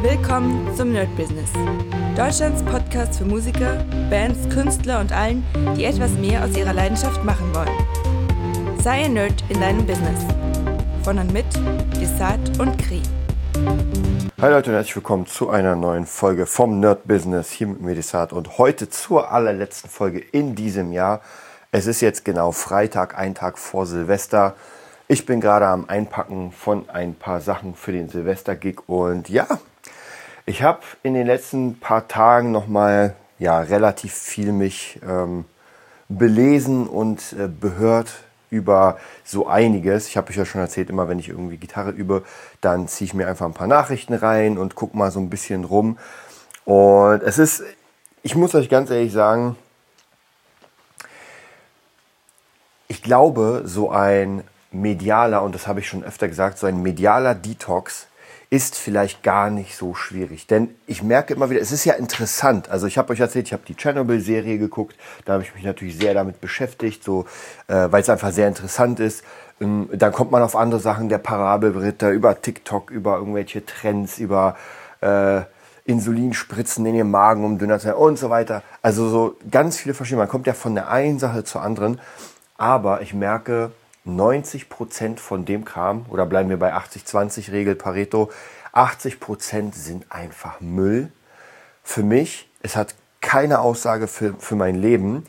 Willkommen zum Nerd Business. Deutschlands Podcast für Musiker, Bands, Künstler und allen, die etwas mehr aus ihrer Leidenschaft machen wollen. Sei ein Nerd in deinem Business. Von und mit Desart und Kri. Hi Leute und herzlich willkommen zu einer neuen Folge vom Nerd Business hier mit Medisat und heute zur allerletzten Folge in diesem Jahr. Es ist jetzt genau Freitag, ein Tag vor Silvester. Ich bin gerade am Einpacken von ein paar Sachen für den Silvester-Gig und ja, ich habe in den letzten paar Tagen nochmal ja, relativ viel mich ähm, belesen und äh, behört über so einiges. Ich habe euch ja schon erzählt, immer wenn ich irgendwie Gitarre übe, dann ziehe ich mir einfach ein paar Nachrichten rein und gucke mal so ein bisschen rum. Und es ist, ich muss euch ganz ehrlich sagen, ich glaube, so ein medialer, und das habe ich schon öfter gesagt, so ein medialer Detox ist vielleicht gar nicht so schwierig. Denn ich merke immer wieder, es ist ja interessant. Also ich habe euch erzählt, ich habe die Chernobyl-Serie geguckt. Da habe ich mich natürlich sehr damit beschäftigt, so, äh, weil es einfach sehr interessant ist. Ähm, dann kommt man auf andere Sachen, der Parabelritter, über TikTok, über irgendwelche Trends, über äh, Insulinspritzen in den Magen, um dünner zu werden und so weiter. Also so ganz viele verschiedene. Man kommt ja von der einen Sache zur anderen. Aber ich merke, 90 Prozent von dem Kram, oder bleiben wir bei 80-20 Regel Pareto, 80 Prozent sind einfach Müll. Für mich, es hat keine Aussage für, für mein Leben.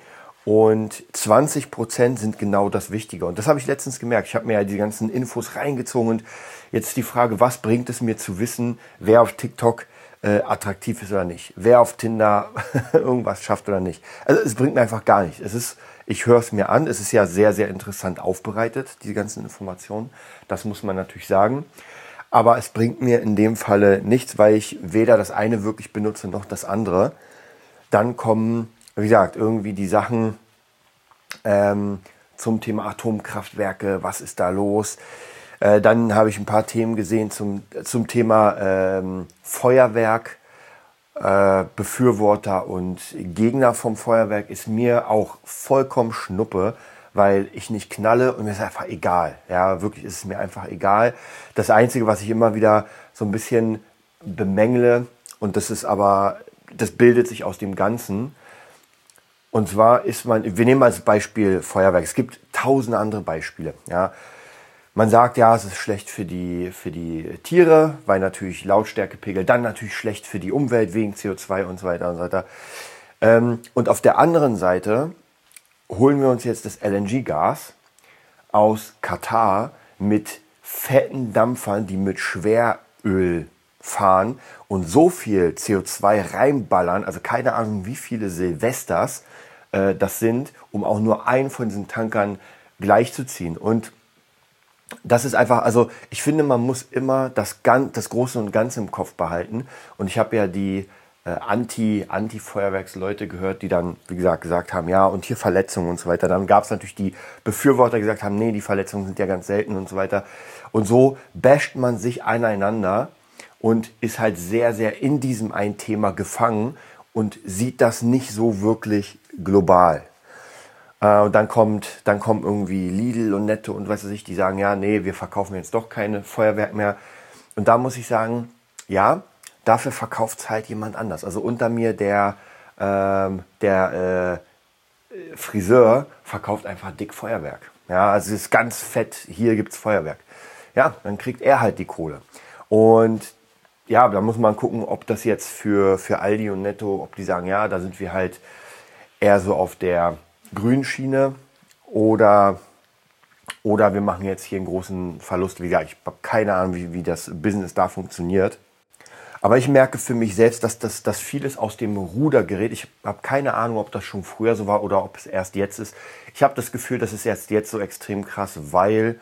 Und 20 Prozent sind genau das Wichtige. Und das habe ich letztens gemerkt. Ich habe mir ja die ganzen Infos reingezogen. Und jetzt die Frage, was bringt es mir zu wissen, wer auf TikTok äh, attraktiv ist oder nicht? Wer auf Tinder irgendwas schafft oder nicht? Also es bringt mir einfach gar nichts. Es ist ich höre es mir an. Es ist ja sehr, sehr interessant aufbereitet, diese ganzen Informationen. Das muss man natürlich sagen. Aber es bringt mir in dem Falle nichts, weil ich weder das eine wirklich benutze noch das andere. Dann kommen, wie gesagt, irgendwie die Sachen ähm, zum Thema Atomkraftwerke. Was ist da los? Äh, dann habe ich ein paar Themen gesehen zum, zum Thema ähm, Feuerwerk äh, Befürworter und Gegner vom Feuerwerk ist mir auch vollkommen Schnuppe, weil ich nicht knalle und mir ist einfach egal. Ja, wirklich ist es mir einfach egal. Das Einzige, was ich immer wieder so ein bisschen bemängle, und das ist aber, das bildet sich aus dem Ganzen. Und zwar ist man, wir nehmen als Beispiel Feuerwerk. Es gibt tausend andere Beispiele. Ja, man sagt, ja, es ist schlecht für die, für die Tiere, weil natürlich Lautstärkepegel, dann natürlich schlecht für die Umwelt wegen CO2 und so weiter und so weiter. Ähm, und auf der anderen Seite holen wir uns jetzt das LNG-Gas aus Katar mit fetten Dampfern, die mit Schweröl fahren und so viel CO2 reinballern, also keine Ahnung, wie viele Silvesters äh, das sind, um auch nur einen von diesen Tankern gleichzuziehen. Und das ist einfach, also ich finde, man muss immer das, Gan das Große und Ganze im Kopf behalten. Und ich habe ja die äh, Anti, Anti-Feuerwerksleute gehört, die dann, wie gesagt, gesagt haben, ja, und hier Verletzungen und so weiter. Dann gab es natürlich die Befürworter, die gesagt haben, nee, die Verletzungen sind ja ganz selten und so weiter. Und so basht man sich aneinander und ist halt sehr, sehr in diesem ein Thema gefangen und sieht das nicht so wirklich global. Äh, und dann kommt, dann kommen irgendwie Lidl und Netto und weiß ich, die sagen, ja, nee, wir verkaufen jetzt doch keine Feuerwerk mehr. Und da muss ich sagen, ja, dafür verkauft es halt jemand anders. Also unter mir der, ähm, der äh, Friseur verkauft einfach dick Feuerwerk. Ja, also es ist ganz fett, hier gibt es Feuerwerk. Ja, dann kriegt er halt die Kohle. Und ja, da muss man gucken, ob das jetzt für, für Aldi und Netto, ob die sagen, ja, da sind wir halt eher so auf der Grünschiene oder, oder wir machen jetzt hier einen großen Verlust. Wie gesagt, ich habe keine Ahnung, wie, wie das Business da funktioniert. Aber ich merke für mich selbst, dass, das, dass vieles aus dem Ruder gerät. Ich habe keine Ahnung, ob das schon früher so war oder ob es erst jetzt ist. Ich habe das Gefühl, das ist erst jetzt so extrem krass, weil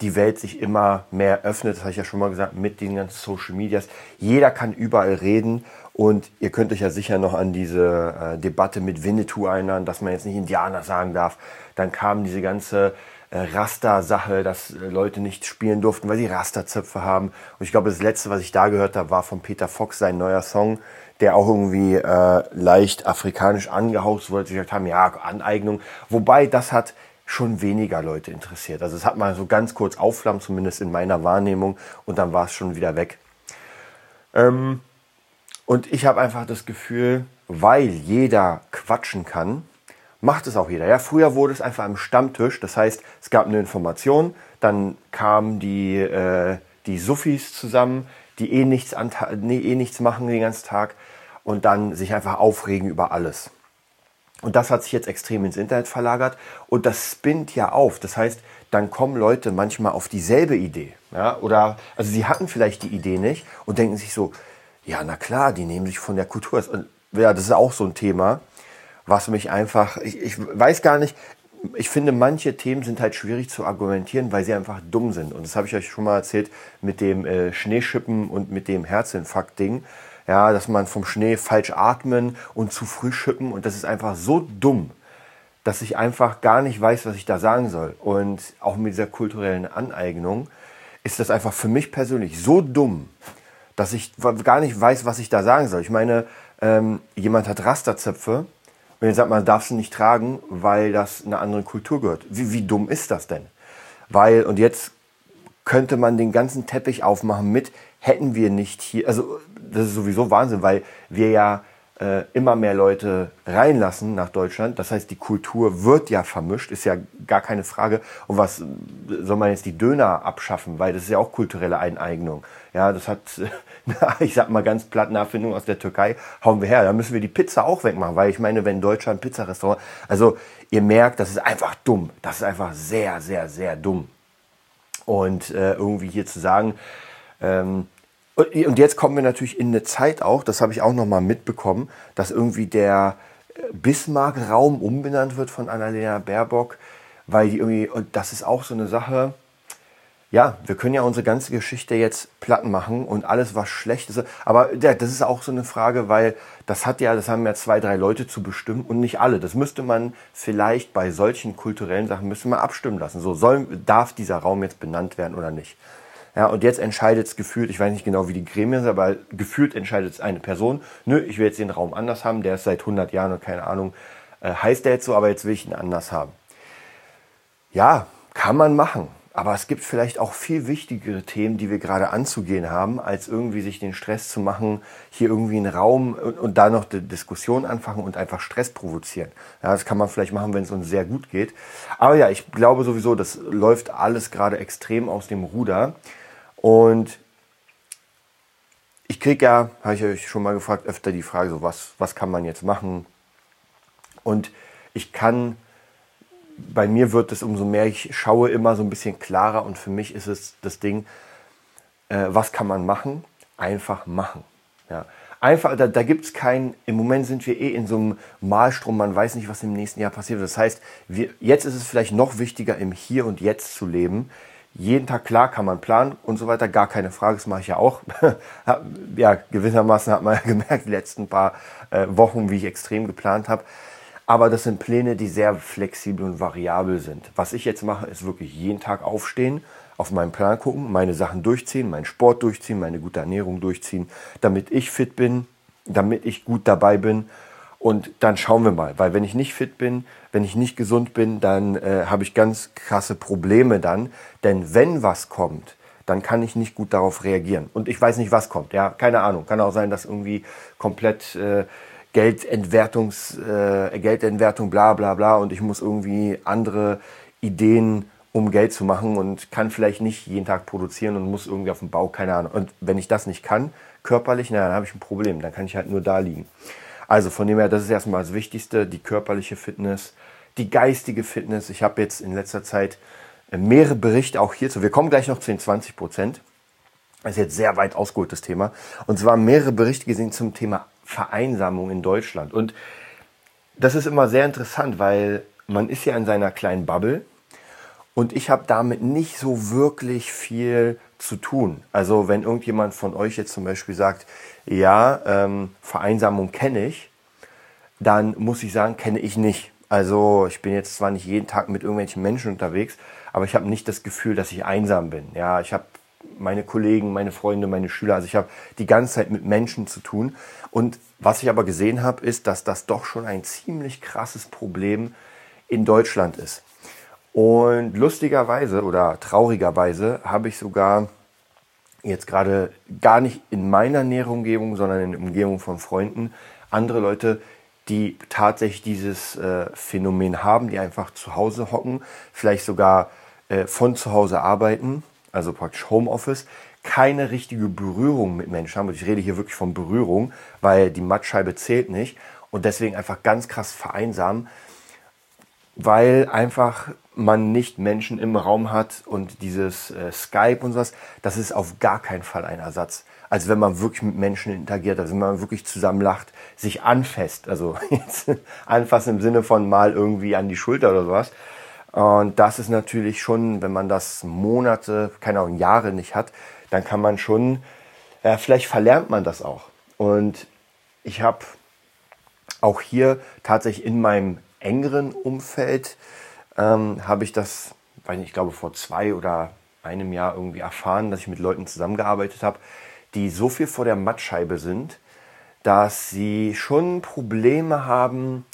die Welt sich immer mehr öffnet. Das habe ich ja schon mal gesagt, mit den ganzen Social Medias. Jeder kann überall reden und ihr könnt euch ja sicher noch an diese äh, Debatte mit Winnetou erinnern, dass man jetzt nicht Indianer sagen darf. Dann kam diese ganze äh, Raster-Sache, dass äh, Leute nicht spielen durften, weil sie Rasterzöpfe haben. Und ich glaube, das letzte, was ich da gehört habe, war von Peter Fox sein neuer Song, der auch irgendwie äh, leicht afrikanisch angehaust wurde. Sie gesagt haben, ja, Aneignung. Wobei das hat schon weniger Leute interessiert. Also es hat mal so ganz kurz aufflammen, zumindest in meiner Wahrnehmung, und dann war es schon wieder weg. Ähm, und ich habe einfach das Gefühl, weil jeder quatschen kann, macht es auch jeder. Ja, früher wurde es einfach am Stammtisch. Das heißt, es gab eine Information, dann kamen die, äh, die Suffis zusammen, die eh nichts, nee, eh nichts machen den ganzen Tag und dann sich einfach aufregen über alles. Und das hat sich jetzt extrem ins Internet verlagert und das spinnt ja auf. Das heißt, dann kommen Leute manchmal auf dieselbe Idee. Ja? Oder, also sie hatten vielleicht die Idee nicht und denken sich so, ja, na klar, die nehmen sich von der Kultur. Ja, das ist auch so ein Thema, was mich einfach, ich, ich weiß gar nicht, ich finde, manche Themen sind halt schwierig zu argumentieren, weil sie einfach dumm sind. Und das habe ich euch schon mal erzählt mit dem äh, Schneeschippen und mit dem Herzinfarkt-Ding. Ja, dass man vom Schnee falsch atmen und zu früh schippen. Und das ist einfach so dumm, dass ich einfach gar nicht weiß, was ich da sagen soll. Und auch mit dieser kulturellen Aneignung ist das einfach für mich persönlich so dumm, dass ich gar nicht weiß, was ich da sagen soll. Ich meine, ähm, jemand hat Rasterzöpfe und jetzt sagt man, darfst du nicht tragen, weil das eine andere Kultur gehört. Wie, wie dumm ist das denn? Weil, und jetzt könnte man den ganzen Teppich aufmachen mit, hätten wir nicht hier, also das ist sowieso Wahnsinn, weil wir ja äh, immer mehr Leute reinlassen nach Deutschland. Das heißt, die Kultur wird ja vermischt, ist ja gar keine Frage. Und was soll man jetzt die Döner abschaffen? Weil das ist ja auch kulturelle Eineignung. Ja, das hat, ich sag mal ganz platt, eine Erfindung aus der Türkei, hauen wir her. Da müssen wir die Pizza auch wegmachen, weil ich meine, wenn Deutschland Pizzarestaurant, also ihr merkt, das ist einfach dumm. Das ist einfach sehr, sehr, sehr dumm. Und äh, irgendwie hier zu sagen, ähm, und jetzt kommen wir natürlich in eine Zeit auch, das habe ich auch nochmal mitbekommen, dass irgendwie der äh, Bismarck-Raum umbenannt wird von Annalena Baerbock, weil die irgendwie, und das ist auch so eine Sache, ja, wir können ja unsere ganze Geschichte jetzt platt machen und alles, was schlecht ist. Aber ja, das ist auch so eine Frage, weil das hat ja, das haben ja zwei, drei Leute zu bestimmen und nicht alle. Das müsste man vielleicht bei solchen kulturellen Sachen müsste man abstimmen lassen. So soll, darf dieser Raum jetzt benannt werden oder nicht? Ja, und jetzt entscheidet es gefühlt, ich weiß nicht genau, wie die Gremien sind, aber gefühlt entscheidet es eine Person. Nö, ich will jetzt den Raum anders haben, der ist seit 100 Jahren und keine Ahnung, äh, heißt der jetzt so, aber jetzt will ich ihn anders haben. Ja, kann man machen. Aber es gibt vielleicht auch viel wichtigere Themen, die wir gerade anzugehen haben, als irgendwie sich den Stress zu machen, hier irgendwie einen Raum und, und da noch die Diskussion anfangen und einfach Stress provozieren. Ja, das kann man vielleicht machen, wenn es uns sehr gut geht. Aber ja, ich glaube sowieso, das läuft alles gerade extrem aus dem Ruder. Und ich kriege ja, habe ich euch schon mal gefragt, öfter die Frage, so was, was kann man jetzt machen? Und ich kann, bei mir wird es umso mehr, ich schaue immer so ein bisschen klarer und für mich ist es das Ding, äh, was kann man machen? Einfach machen. Ja. Einfach, da, da gibt es keinen, im Moment sind wir eh in so einem Malstrom, man weiß nicht, was im nächsten Jahr passiert. Das heißt, wir, jetzt ist es vielleicht noch wichtiger, im Hier und Jetzt zu leben, jeden Tag klar kann man planen und so weiter, gar keine Frage, das mache ich ja auch. ja, gewissermaßen hat man ja gemerkt, die letzten paar äh, Wochen, wie ich extrem geplant habe. Aber das sind Pläne, die sehr flexibel und variabel sind. Was ich jetzt mache, ist wirklich jeden Tag aufstehen, auf meinen Plan gucken, meine Sachen durchziehen, meinen Sport durchziehen, meine gute Ernährung durchziehen, damit ich fit bin, damit ich gut dabei bin und dann schauen wir mal, weil wenn ich nicht fit bin, wenn ich nicht gesund bin, dann äh, habe ich ganz krasse Probleme dann. Denn wenn was kommt, dann kann ich nicht gut darauf reagieren. Und ich weiß nicht, was kommt. Ja, keine Ahnung. Kann auch sein, dass irgendwie komplett äh, Geldentwertungs, äh, Geldentwertung, bla bla bla. Und ich muss irgendwie andere Ideen, um Geld zu machen und kann vielleicht nicht jeden Tag produzieren und muss irgendwie auf dem Bau, keine Ahnung. Und wenn ich das nicht kann, körperlich, na, dann habe ich ein Problem. Dann kann ich halt nur da liegen. Also von dem her, das ist erstmal das Wichtigste, die körperliche Fitness, die geistige Fitness. Ich habe jetzt in letzter Zeit äh, mehrere Berichte auch hierzu. Wir kommen gleich noch zu den 20 Prozent. Das ist jetzt sehr weit ausgeholtes Thema. Und zwar mehrere Berichte gesehen zum Thema Vereinsamung in Deutschland. Und das ist immer sehr interessant, weil man ist ja in seiner kleinen Bubble und ich habe damit nicht so wirklich viel zu tun. Also wenn irgendjemand von euch jetzt zum Beispiel sagt, ja, ähm, Vereinsamung kenne ich, dann muss ich sagen, kenne ich nicht. Also ich bin jetzt zwar nicht jeden Tag mit irgendwelchen Menschen unterwegs, aber ich habe nicht das Gefühl, dass ich einsam bin. Ja, ich habe meine Kollegen, meine Freunde, meine Schüler, also ich habe die ganze Zeit mit Menschen zu tun. Und was ich aber gesehen habe, ist, dass das doch schon ein ziemlich krasses Problem in Deutschland ist. Und lustigerweise oder traurigerweise habe ich sogar jetzt gerade gar nicht in meiner näheren Umgebung, sondern in der Umgebung von Freunden, andere Leute, die tatsächlich dieses äh, Phänomen haben, die einfach zu Hause hocken, vielleicht sogar äh, von zu Hause arbeiten, also praktisch Homeoffice, keine richtige Berührung mit Menschen haben. Und ich rede hier wirklich von Berührung, weil die Mattscheibe zählt nicht und deswegen einfach ganz krass vereinsamen, weil einfach man nicht Menschen im Raum hat und dieses äh, Skype und sowas, das ist auf gar keinen Fall ein Ersatz. Also wenn man wirklich mit Menschen interagiert, also wenn man wirklich zusammen lacht, sich anfasst, also jetzt anfassen im Sinne von mal irgendwie an die Schulter oder sowas. Und das ist natürlich schon, wenn man das Monate, keine Ahnung, Jahre nicht hat, dann kann man schon, ja, vielleicht verlernt man das auch. Und ich habe auch hier tatsächlich in meinem engeren Umfeld ähm, habe ich das, weil ich glaube vor zwei oder einem Jahr irgendwie erfahren, dass ich mit Leuten zusammengearbeitet habe, die so viel vor der Mattscheibe sind, dass sie schon Probleme haben,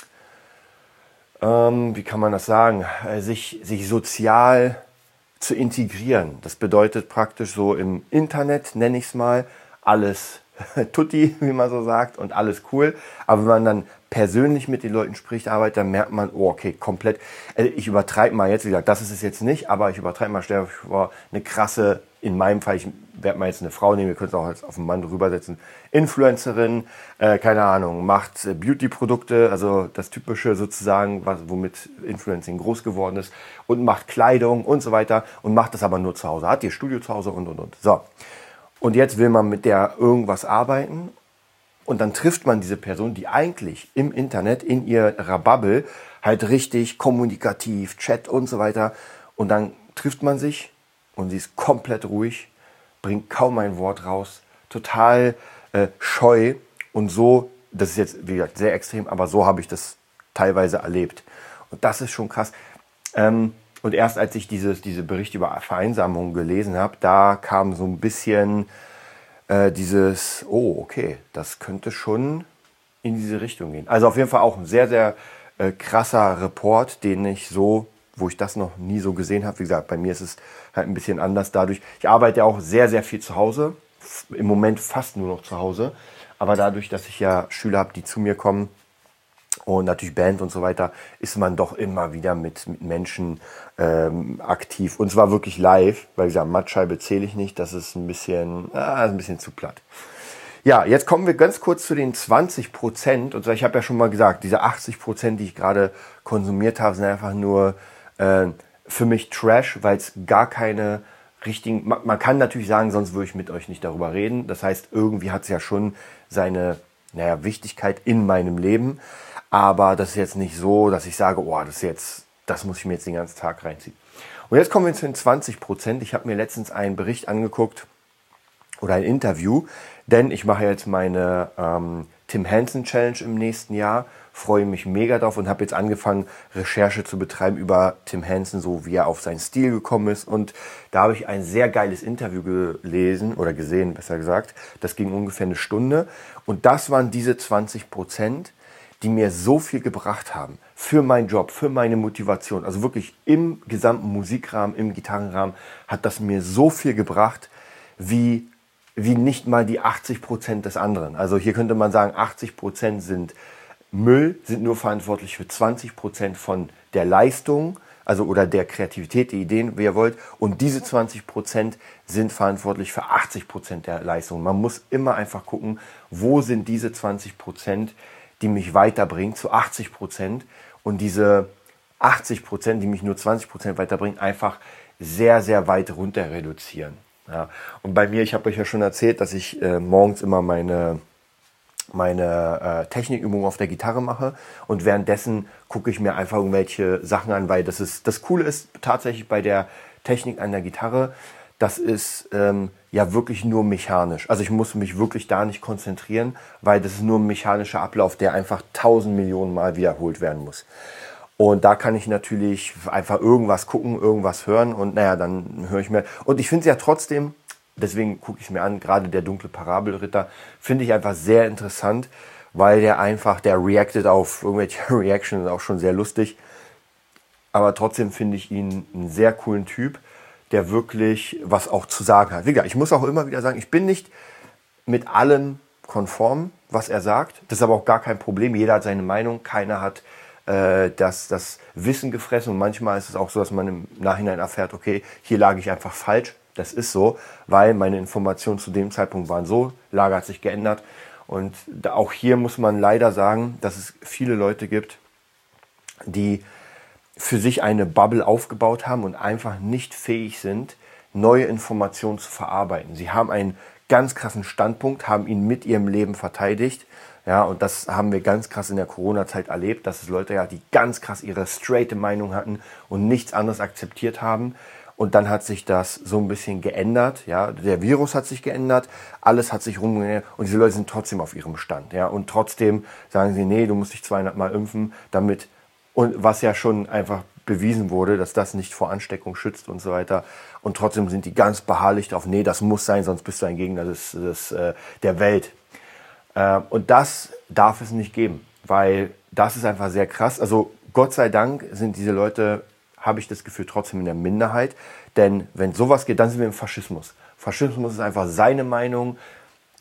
ähm, wie kann man das sagen, äh, sich, sich sozial zu integrieren. Das bedeutet praktisch so im Internet, nenne ich es mal, alles tutti, wie man so sagt, und alles cool. Aber wenn man dann persönlich mit den Leuten spricht, arbeitet, dann merkt man, oh, okay, komplett. Also ich übertreibe mal jetzt, wie gesagt, das ist es jetzt nicht, aber ich übertreibe mal, stell vor, eine krasse, in meinem Fall, ich werde mal jetzt eine Frau nehmen, wir können es auch als auf einen Mann drüber setzen, Influencerin, äh, keine Ahnung, macht äh, Beauty-Produkte, also das Typische sozusagen, was, womit Influencing groß geworden ist, und macht Kleidung und so weiter und macht das aber nur zu Hause, hat ihr Studio zu Hause und und und. So. Und jetzt will man mit der irgendwas arbeiten und dann trifft man diese Person, die eigentlich im Internet, in ihrer Bubble, halt richtig kommunikativ, Chat und so weiter. Und dann trifft man sich und sie ist komplett ruhig, bringt kaum ein Wort raus, total äh, scheu. Und so, das ist jetzt, wie gesagt, sehr extrem, aber so habe ich das teilweise erlebt. Und das ist schon krass. Ähm, und erst als ich dieses, diese Berichte über Vereinsamung gelesen habe, da kam so ein bisschen äh, dieses, oh, okay, das könnte schon in diese Richtung gehen. Also auf jeden Fall auch ein sehr, sehr äh, krasser Report, den ich so, wo ich das noch nie so gesehen habe. Wie gesagt, bei mir ist es halt ein bisschen anders dadurch. Ich arbeite ja auch sehr, sehr viel zu Hause. Im Moment fast nur noch zu Hause. Aber dadurch, dass ich ja Schüler habe, die zu mir kommen, und natürlich Band und so weiter, ist man doch immer wieder mit, mit Menschen ähm, aktiv. Und zwar wirklich live, weil gesagt, Mattscheibe zähle ich nicht, das ist ein bisschen, ah, ein bisschen zu platt. Ja, jetzt kommen wir ganz kurz zu den 20 Prozent. Und ich habe ja schon mal gesagt, diese 80 Prozent, die ich gerade konsumiert habe, sind einfach nur äh, für mich Trash, weil es gar keine richtigen. Man, man, kann natürlich sagen, sonst würde ich mit euch nicht darüber reden. Das heißt, irgendwie hat es ja schon seine naja, Wichtigkeit in meinem Leben. Aber das ist jetzt nicht so, dass ich sage, oh, das jetzt, das muss ich mir jetzt den ganzen Tag reinziehen. Und jetzt kommen wir zu den 20 Prozent. Ich habe mir letztens einen Bericht angeguckt oder ein Interview, denn ich mache jetzt meine ähm, Tim Hansen Challenge im nächsten Jahr. Freue mich mega drauf und habe jetzt angefangen, Recherche zu betreiben über Tim Hansen, so wie er auf seinen Stil gekommen ist. Und da habe ich ein sehr geiles Interview gelesen oder gesehen, besser gesagt. Das ging ungefähr eine Stunde. Und das waren diese 20 Prozent, die mir so viel gebracht haben für meinen Job, für meine Motivation. Also wirklich im gesamten Musikrahmen, im Gitarrenrahmen hat das mir so viel gebracht, wie, wie nicht mal die 80 Prozent des anderen. Also hier könnte man sagen, 80 Prozent sind Müll, sind nur verantwortlich für 20 Prozent von der Leistung, also oder der Kreativität, der Ideen, wie ihr wollt. Und diese 20 Prozent sind verantwortlich für 80 Prozent der Leistung. Man muss immer einfach gucken, wo sind diese 20 Prozent, die mich weiterbringt zu 80 Prozent und diese 80 Prozent, die mich nur 20 Prozent weiterbringen, einfach sehr, sehr weit runter reduzieren. Ja. Und bei mir, ich habe euch ja schon erzählt, dass ich äh, morgens immer meine, meine äh, Technikübungen auf der Gitarre mache und währenddessen gucke ich mir einfach irgendwelche Sachen an, weil das ist das Coole ist tatsächlich bei der Technik an der Gitarre, das ist ähm, ja wirklich nur mechanisch. Also ich muss mich wirklich da nicht konzentrieren, weil das ist nur ein mechanischer Ablauf, der einfach tausend Millionen Mal wiederholt werden muss. Und da kann ich natürlich einfach irgendwas gucken, irgendwas hören und naja, dann höre ich mir. Und ich finde es ja trotzdem, deswegen gucke ich es mir an, gerade der dunkle Parabelritter, finde ich einfach sehr interessant, weil der einfach, der reactet auf irgendwelche Reactions, auch schon sehr lustig. Aber trotzdem finde ich ihn einen sehr coolen Typ der wirklich was auch zu sagen hat. Wie gesagt, ich muss auch immer wieder sagen, ich bin nicht mit allem konform, was er sagt. Das ist aber auch gar kein Problem. Jeder hat seine Meinung, keiner hat äh, das, das Wissen gefressen. Und manchmal ist es auch so, dass man im Nachhinein erfährt, okay, hier lag ich einfach falsch. Das ist so, weil meine Informationen zu dem Zeitpunkt waren so, Lage hat sich geändert. Und auch hier muss man leider sagen, dass es viele Leute gibt, die für sich eine Bubble aufgebaut haben und einfach nicht fähig sind, neue Informationen zu verarbeiten. Sie haben einen ganz krassen Standpunkt, haben ihn mit ihrem Leben verteidigt. Ja, und das haben wir ganz krass in der Corona-Zeit erlebt, dass es Leute ja, die ganz krass ihre straighte Meinung hatten und nichts anderes akzeptiert haben. Und dann hat sich das so ein bisschen geändert. Ja, der Virus hat sich geändert, alles hat sich rumgeändert und diese Leute sind trotzdem auf ihrem Stand. Ja, und trotzdem sagen sie, nee, du musst dich 200 Mal impfen, damit und was ja schon einfach bewiesen wurde, dass das nicht vor Ansteckung schützt und so weiter. Und trotzdem sind die ganz beharrlich darauf, nee, das muss sein, sonst bist du ein Gegner des, des, äh, der Welt. Äh, und das darf es nicht geben, weil das ist einfach sehr krass. Also Gott sei Dank sind diese Leute, habe ich das Gefühl, trotzdem in der Minderheit. Denn wenn sowas geht, dann sind wir im Faschismus. Faschismus ist einfach seine Meinung,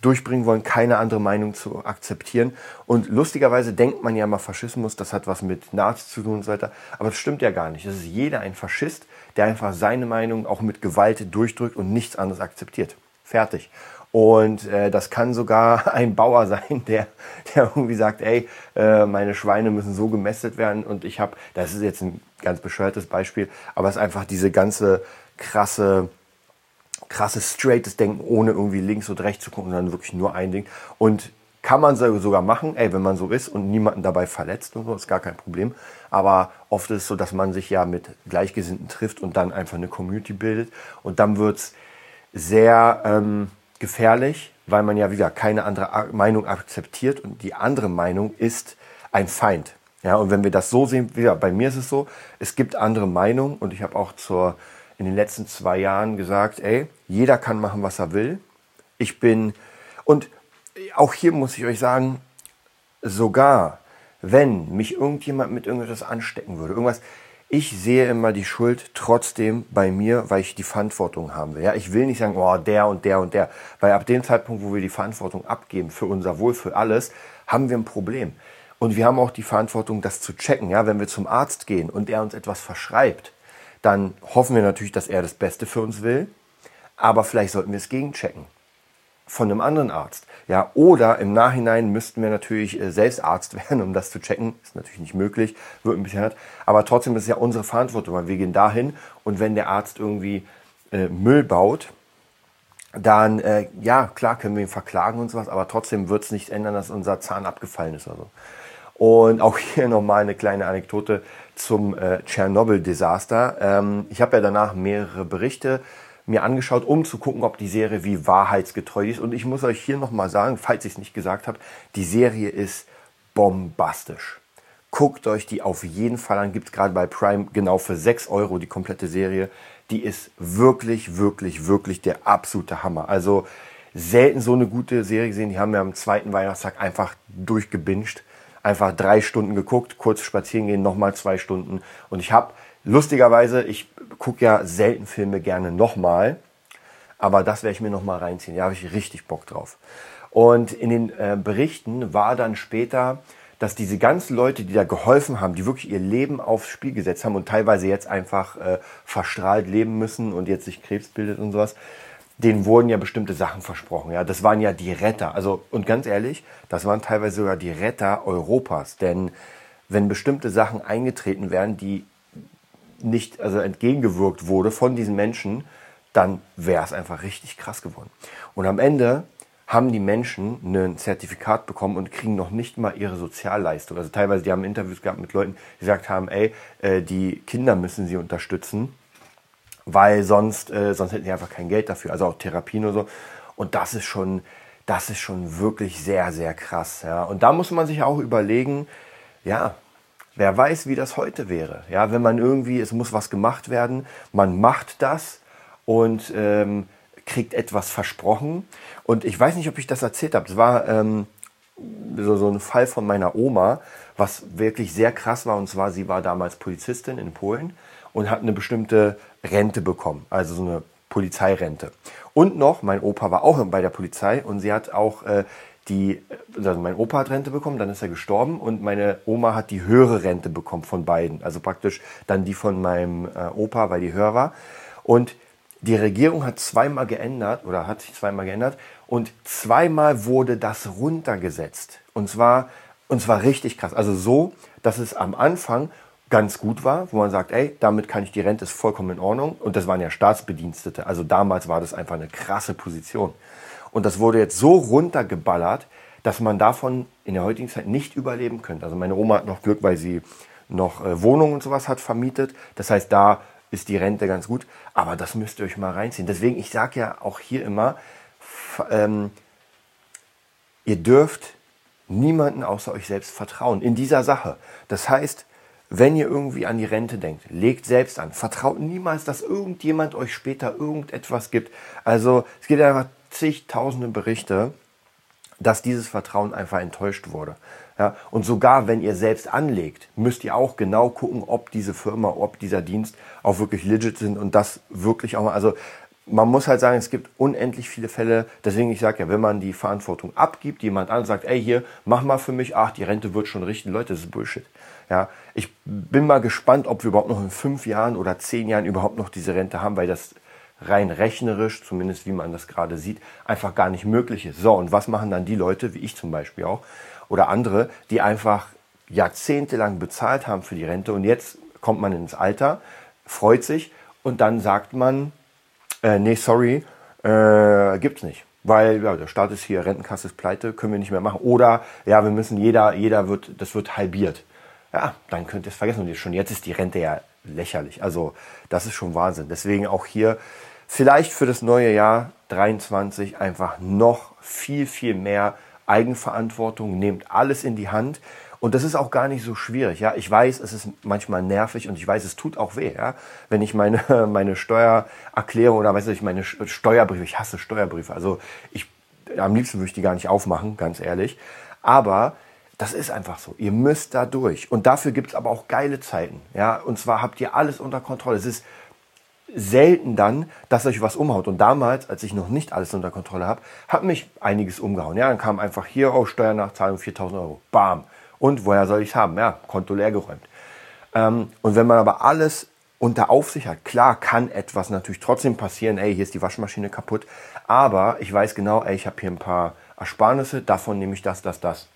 durchbringen wollen, keine andere Meinung zu akzeptieren. Und lustigerweise denkt man ja mal Faschismus, das hat was mit Nazis zu tun und so weiter. Aber das stimmt ja gar nicht. Das ist jeder ein Faschist, der einfach seine Meinung auch mit Gewalt durchdrückt und nichts anderes akzeptiert. Fertig. Und äh, das kann sogar ein Bauer sein, der, der irgendwie sagt, ey, äh, meine Schweine müssen so gemästet werden und ich habe, das ist jetzt ein ganz bescheuertes Beispiel, aber es ist einfach diese ganze krasse krasses, straightes Denken, ohne irgendwie links und rechts zu gucken, sondern wirklich nur ein Ding. Und kann man sogar machen, ey, wenn man so ist und niemanden dabei verletzt und so, ist gar kein Problem. Aber oft ist es so, dass man sich ja mit Gleichgesinnten trifft und dann einfach eine Community bildet. Und dann wird es sehr ähm, gefährlich, weil man ja wieder keine andere Meinung akzeptiert und die andere Meinung ist ein Feind. Ja, und wenn wir das so sehen, ja, bei mir ist es so, es gibt andere Meinungen und ich habe auch zur in den letzten zwei Jahren gesagt, ey, jeder kann machen, was er will. Ich bin, und auch hier muss ich euch sagen, sogar wenn mich irgendjemand mit irgendetwas anstecken würde, irgendwas, ich sehe immer die Schuld trotzdem bei mir, weil ich die Verantwortung haben will. Ja, ich will nicht sagen, oh, der und der und der, weil ab dem Zeitpunkt, wo wir die Verantwortung abgeben für unser Wohl, für alles, haben wir ein Problem. Und wir haben auch die Verantwortung, das zu checken. Ja, wenn wir zum Arzt gehen und er uns etwas verschreibt, dann hoffen wir natürlich, dass er das Beste für uns will. Aber vielleicht sollten wir es gegenchecken von einem anderen Arzt. Ja, oder im Nachhinein müssten wir natürlich äh, selbst Arzt werden, um das zu checken. Ist natürlich nicht möglich, wird ein bisschen hart. Aber trotzdem ist es ja unsere Verantwortung, weil wir gehen dahin und wenn der Arzt irgendwie äh, Müll baut, dann, äh, ja, klar können wir ihn verklagen und sowas, aber trotzdem wird es nicht ändern, dass unser Zahn abgefallen ist oder so. Und auch hier nochmal eine kleine Anekdote zum äh, Tschernobyl-Desaster. Ähm, ich habe ja danach mehrere Berichte mir angeschaut, um zu gucken, ob die Serie wie wahrheitsgetreu ist. Und ich muss euch hier nochmal sagen, falls ich es nicht gesagt habe, die Serie ist bombastisch. Guckt euch die auf jeden Fall an. Gibt es gerade bei Prime genau für 6 Euro die komplette Serie. Die ist wirklich, wirklich, wirklich der absolute Hammer. Also selten so eine gute Serie gesehen. Die haben wir am zweiten Weihnachtstag einfach durchgebinged einfach drei Stunden geguckt, kurz spazieren gehen, nochmal zwei Stunden. Und ich habe lustigerweise, ich gucke ja selten Filme gerne nochmal, aber das werde ich mir nochmal reinziehen. Da habe ich richtig Bock drauf. Und in den äh, Berichten war dann später, dass diese ganzen Leute, die da geholfen haben, die wirklich ihr Leben aufs Spiel gesetzt haben und teilweise jetzt einfach äh, verstrahlt leben müssen und jetzt sich Krebs bildet und sowas, denen wurden ja bestimmte Sachen versprochen. Ja, das waren ja die Retter. Also, und ganz ehrlich, das waren teilweise sogar die Retter Europas. Denn wenn bestimmte Sachen eingetreten wären, die nicht, also entgegengewirkt wurde von diesen Menschen, dann wäre es einfach richtig krass geworden. Und am Ende haben die Menschen ein Zertifikat bekommen und kriegen noch nicht mal ihre Sozialleistung. Also teilweise, die haben Interviews gehabt mit Leuten, die gesagt haben, ey, äh, die Kinder müssen sie unterstützen weil sonst, äh, sonst hätten sie einfach kein Geld dafür, also auch Therapien oder so. Und das ist schon, das ist schon wirklich sehr, sehr krass. Ja. Und da muss man sich auch überlegen, ja, wer weiß, wie das heute wäre. Ja, wenn man irgendwie, es muss was gemacht werden, man macht das und ähm, kriegt etwas versprochen. Und ich weiß nicht, ob ich das erzählt habe. Das war ähm, so, so ein Fall von meiner Oma, was wirklich sehr krass war. Und zwar, sie war damals Polizistin in Polen und hat eine bestimmte Rente bekommen, also so eine Polizeirente. Und noch, mein Opa war auch bei der Polizei und sie hat auch äh, die, also mein Opa hat Rente bekommen, dann ist er gestorben und meine Oma hat die höhere Rente bekommen von beiden. Also praktisch dann die von meinem äh, Opa, weil die höher war. Und die Regierung hat zweimal geändert oder hat sich zweimal geändert und zweimal wurde das runtergesetzt. Und zwar, und zwar richtig krass. Also so, dass es am Anfang ganz gut war, wo man sagt, ey, damit kann ich die Rente, ist vollkommen in Ordnung. Und das waren ja Staatsbedienstete. Also damals war das einfach eine krasse Position. Und das wurde jetzt so runtergeballert, dass man davon in der heutigen Zeit nicht überleben könnte. Also meine Oma hat noch Glück, weil sie noch äh, Wohnungen und sowas hat vermietet. Das heißt, da ist die Rente ganz gut. Aber das müsst ihr euch mal reinziehen. Deswegen, ich sage ja auch hier immer, ähm, ihr dürft niemanden außer euch selbst vertrauen in dieser Sache. Das heißt, wenn ihr irgendwie an die Rente denkt, legt selbst an. Vertraut niemals, dass irgendjemand euch später irgendetwas gibt. Also es gibt einfach zigtausende Berichte, dass dieses Vertrauen einfach enttäuscht wurde. Ja, und sogar wenn ihr selbst anlegt, müsst ihr auch genau gucken, ob diese Firma, ob dieser Dienst auch wirklich legit sind und das wirklich auch mal, also man muss halt sagen, es gibt unendlich viele Fälle. Deswegen, ich sage ja, wenn man die Verantwortung abgibt, jemand an sagt, ey, hier, mach mal für mich, ach, die Rente wird schon richten. Leute, das ist Bullshit. Ja, ich bin mal gespannt, ob wir überhaupt noch in fünf Jahren oder zehn Jahren überhaupt noch diese Rente haben, weil das rein rechnerisch, zumindest wie man das gerade sieht, einfach gar nicht möglich ist. So, und was machen dann die Leute, wie ich zum Beispiel auch, oder andere, die einfach jahrzehntelang bezahlt haben für die Rente und jetzt kommt man ins Alter, freut sich und dann sagt man, äh, nee, sorry, äh, gibt's nicht. Weil ja, der Staat ist hier, Rentenkasse ist pleite, können wir nicht mehr machen. Oder ja, wir müssen, jeder, jeder wird, das wird halbiert. Ja, dann könnt ihr es vergessen. Und schon jetzt ist die Rente ja lächerlich. Also das ist schon Wahnsinn. Deswegen auch hier vielleicht für das neue Jahr 23 einfach noch viel, viel mehr Eigenverantwortung. Nehmt alles in die Hand. Und das ist auch gar nicht so schwierig. Ja, ich weiß, es ist manchmal nervig und ich weiß, es tut auch weh. Ja, wenn ich meine meine Steuererklärung oder weiß ich meine Steuerbriefe, ich hasse Steuerbriefe. Also ich am liebsten würde ich die gar nicht aufmachen, ganz ehrlich. Aber das ist einfach so. Ihr müsst da durch. Und dafür gibt es aber auch geile Zeiten. Ja, und zwar habt ihr alles unter Kontrolle. Es ist selten dann, dass euch was umhaut. Und damals, als ich noch nicht alles unter Kontrolle habe, hat mich einiges umgehauen. Ja, dann kam einfach hier, oh, Steuernachzahlung 4000 Euro. Bam. Und woher soll ich es haben? Ja, Konto leer geräumt. Ähm, und wenn man aber alles unter Aufsicht hat, klar kann etwas natürlich trotzdem passieren, ey, hier ist die Waschmaschine kaputt, aber ich weiß genau, ey, ich habe hier ein paar Ersparnisse, davon nehme ich das, das, das.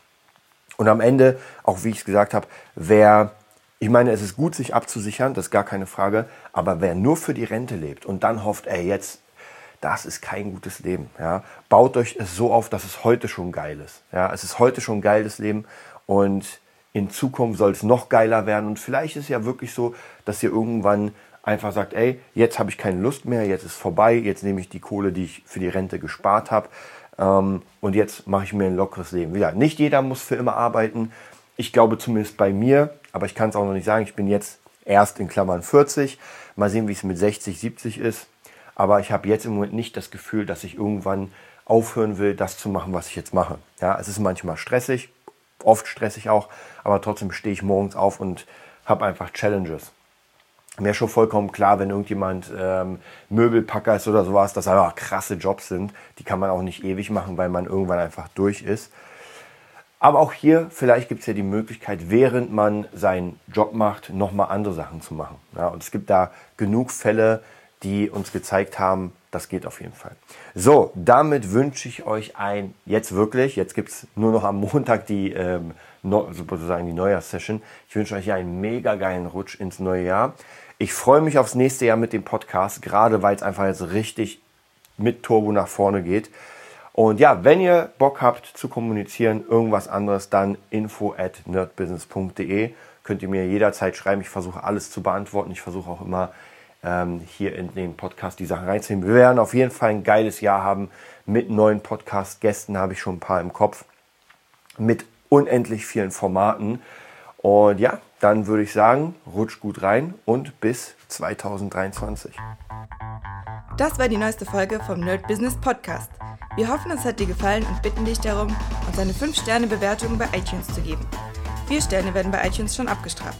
Und am Ende, auch wie ich es gesagt habe, wer, ich meine, es ist gut, sich abzusichern, das ist gar keine Frage, aber wer nur für die Rente lebt und dann hofft, ey, jetzt, das ist kein gutes Leben. Ja? Baut euch es so auf, dass es heute schon geil ist. Ja? Es ist heute schon geil, das Leben. Und in Zukunft soll es noch geiler werden. Und vielleicht ist ja wirklich so, dass ihr irgendwann einfach sagt, ey, jetzt habe ich keine Lust mehr, jetzt ist vorbei, jetzt nehme ich die Kohle, die ich für die Rente gespart habe ähm, und jetzt mache ich mir ein lockeres Leben. Wieder, nicht jeder muss für immer arbeiten. Ich glaube zumindest bei mir, aber ich kann es auch noch nicht sagen, ich bin jetzt erst in Klammern 40. Mal sehen, wie es mit 60, 70 ist. Aber ich habe jetzt im Moment nicht das Gefühl, dass ich irgendwann aufhören will, das zu machen, was ich jetzt mache. Ja, es ist manchmal stressig, oft stressig auch, aber trotzdem stehe ich morgens auf und habe einfach Challenges. Mir ist schon vollkommen klar, wenn irgendjemand ähm, Möbelpacker ist oder sowas, dass einfach krasse Jobs sind. Die kann man auch nicht ewig machen, weil man irgendwann einfach durch ist. Aber auch hier, vielleicht gibt es ja die Möglichkeit, während man seinen Job macht, nochmal andere Sachen zu machen. Ja, und es gibt da genug Fälle, die uns gezeigt haben, das geht auf jeden Fall. So, damit wünsche ich euch ein, jetzt wirklich, jetzt gibt es nur noch am Montag die, ähm, sozusagen die Neujahrssession. Ich wünsche euch einen mega geilen Rutsch ins neue Jahr. Ich freue mich aufs nächste Jahr mit dem Podcast, gerade weil es einfach jetzt richtig mit Turbo nach vorne geht. Und ja, wenn ihr Bock habt zu kommunizieren, irgendwas anderes, dann info at nerdbusiness.de. Könnt ihr mir jederzeit schreiben. Ich versuche alles zu beantworten. Ich versuche auch immer ähm, hier in den Podcast die Sachen reinzunehmen. Wir werden auf jeden Fall ein geiles Jahr haben mit neuen Podcast-Gästen, habe ich schon ein paar im Kopf, mit unendlich vielen Formaten. Und ja, dann würde ich sagen, rutsch gut rein und bis 2023. Das war die neueste Folge vom Nerd Business Podcast. Wir hoffen, es hat dir gefallen und bitten dich darum, uns eine 5-Sterne-Bewertung bei iTunes zu geben. Vier Sterne werden bei iTunes schon abgestraft.